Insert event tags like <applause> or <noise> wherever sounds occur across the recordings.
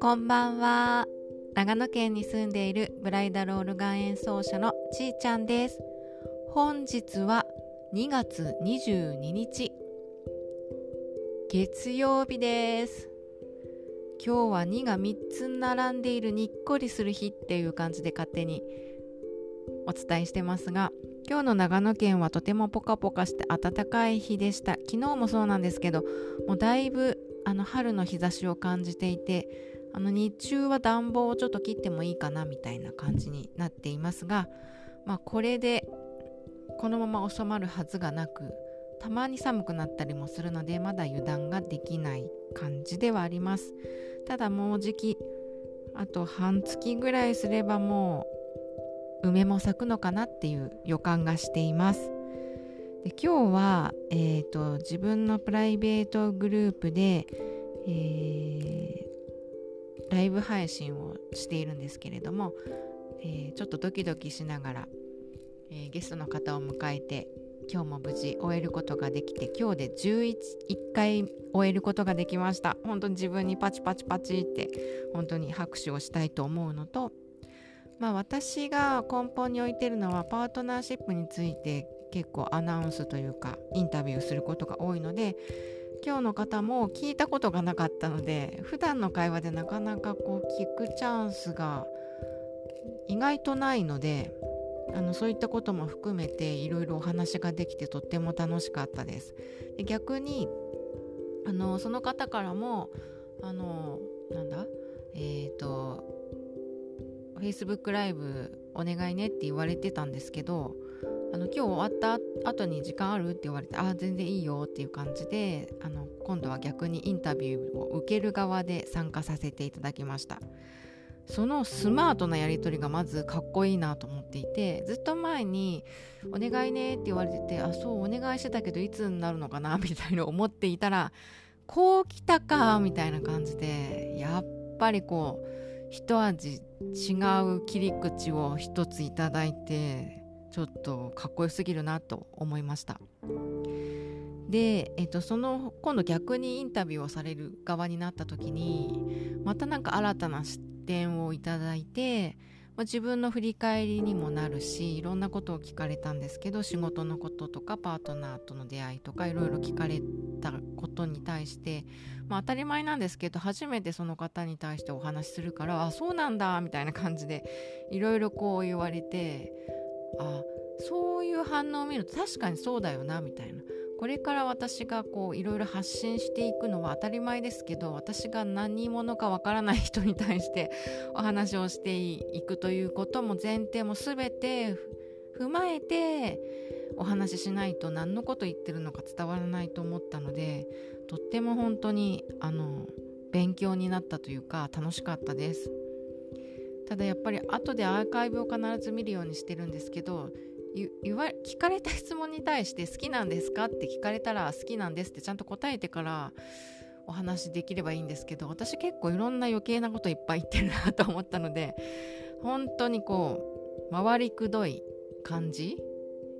こんばんは。長野県に住んでいるブライダルオルガン演奏者のちーちゃんです。本日は2月22日月曜日です。今日は2が3つ並んでいるにっこりする日っていう感じで勝手にお伝えしてますが今日の長野県はとてもポカポカして暖かい日でした。昨日もそうなんですけどもうだいぶあの春の日差しを感じていてあの日中は暖房をちょっと切ってもいいかなみたいな感じになっていますが、まあ、これでこのまま収まるはずがなくたまに寒くなったりもするのでまだ油断ができない感じではあります。ただもうじきあと半月ぐらいすればもう梅も咲くのかなっていう予感がしています。で今日は、えーと、自分のプライベートグループで、えライブ配信をしているんですけれども、えー、ちょっとドキドキしながら、えー、ゲストの方を迎えて今日も無事終えることができて今日で11回終えることができました。本当に自分にパチパチパチって本当に拍手をしたいと思うのとまあ私が根本に置いてるのはパートナーシップについて結構アナウンスというかインタビューすることが多いので今日の方も聞いたことがなかったので普段の会話でなかなかこう聞くチャンスが意外とないのであのそういったことも含めていろいろお話ができてとっても楽しかったです。で逆にあのその方からもあのなんだ？えっ、ー、と Facebook ライブお願いねって言われてたんですけどあの今日終わった後に時間あるって言われてああ全然いいよっていう感じであの今度は逆にインタビューを受ける側で参加させていただきました。そのスマートなやり取りがまずかっこいいなと思っていてずっと前に「お願いね」って言われてて「あそうお願いしてたけどいつになるのかな」みたいな思っていたら「こう来たか」みたいな感じでやっぱりこう一味違う切り口を一ついただいてちょっとかっこよすぎるなと思いました。で、えっと、その今度逆にインタビューをされる側になった時にまたなんか新たな視点をいただいて、まあ、自分の振り返りにもなるしいろんなことを聞かれたんですけど仕事のこととかパートナーとの出会いとかいろいろ聞かれたことに対して、まあ、当たり前なんですけど初めてその方に対してお話しするからあそうなんだみたいな感じでいろいろこう言われてあそういう反応を見ると確かにそうだよなみたいな。これから私がこういろいろ発信していくのは当たり前ですけど私が何者かわからない人に対してお話をしていくということも前提も全て踏まえてお話ししないと何のこと言ってるのか伝わらないと思ったのでとっても本当にあの勉強になったというか楽しかったです。ただやっぱり後でアーカイブを必ず見るようにしてるんですけど言わ聞かれた質問に対して好きなんですか？って聞かれたら好きなんですってちゃんと答えてからお話できればいいんですけど私結構いろんな余計なこといっぱい言ってるなと思ったので本当にこう回りくどい感じ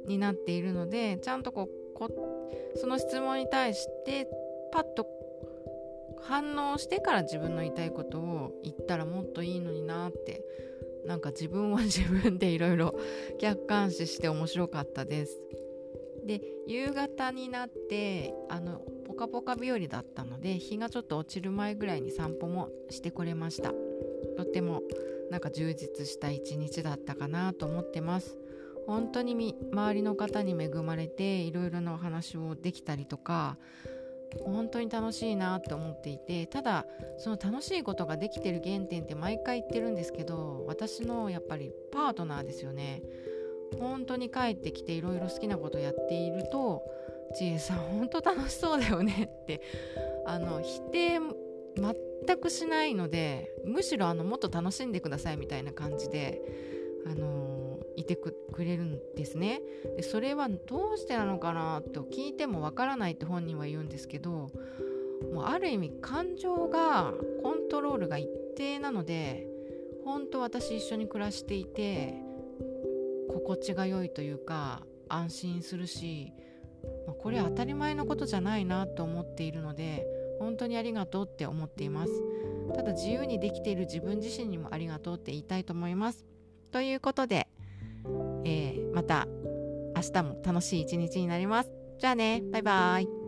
になっているのでちゃんとこうこその質問に対してパッと反応してから自分の言いたいことを言ったらもっといいのになってなんか自分は自分でいろいろ <laughs> 客観視して面白かったです。で夕方になってあのポカポカ日和だったので日がちょっと落ちる前ぐらいに散歩もしてこれました。とってもなんか充実した一日だったかなと思ってます。本当に周りの方に恵まれていろいろなお話をできたりとか本当に楽しいなって思っていてただその楽しいことができてる原点って毎回言ってるんですけど私のやっぱりパートナーですよね。本当に帰ってきていろいろ好きなことやっているとちえさん本当楽しそうだよねってあの否定全くしないのでむしろあのもっと楽しんでくださいみたいな感じであのいてくれるんですね。でそれはどうしてなのかなと聞いてもわからないって本人は言うんですけどもうある意味感情がコントロールが一定なので本当私一緒に暮らしていて心地が良いというか安心するし、まあ、これ当たり前のことじゃないなと思っているので本当にありがとうって思っています。ただ自由にできている自分自身にもありがとうって言いたいと思います。ということでまた明日も楽しい一日になります。じゃあね、バイバーイ。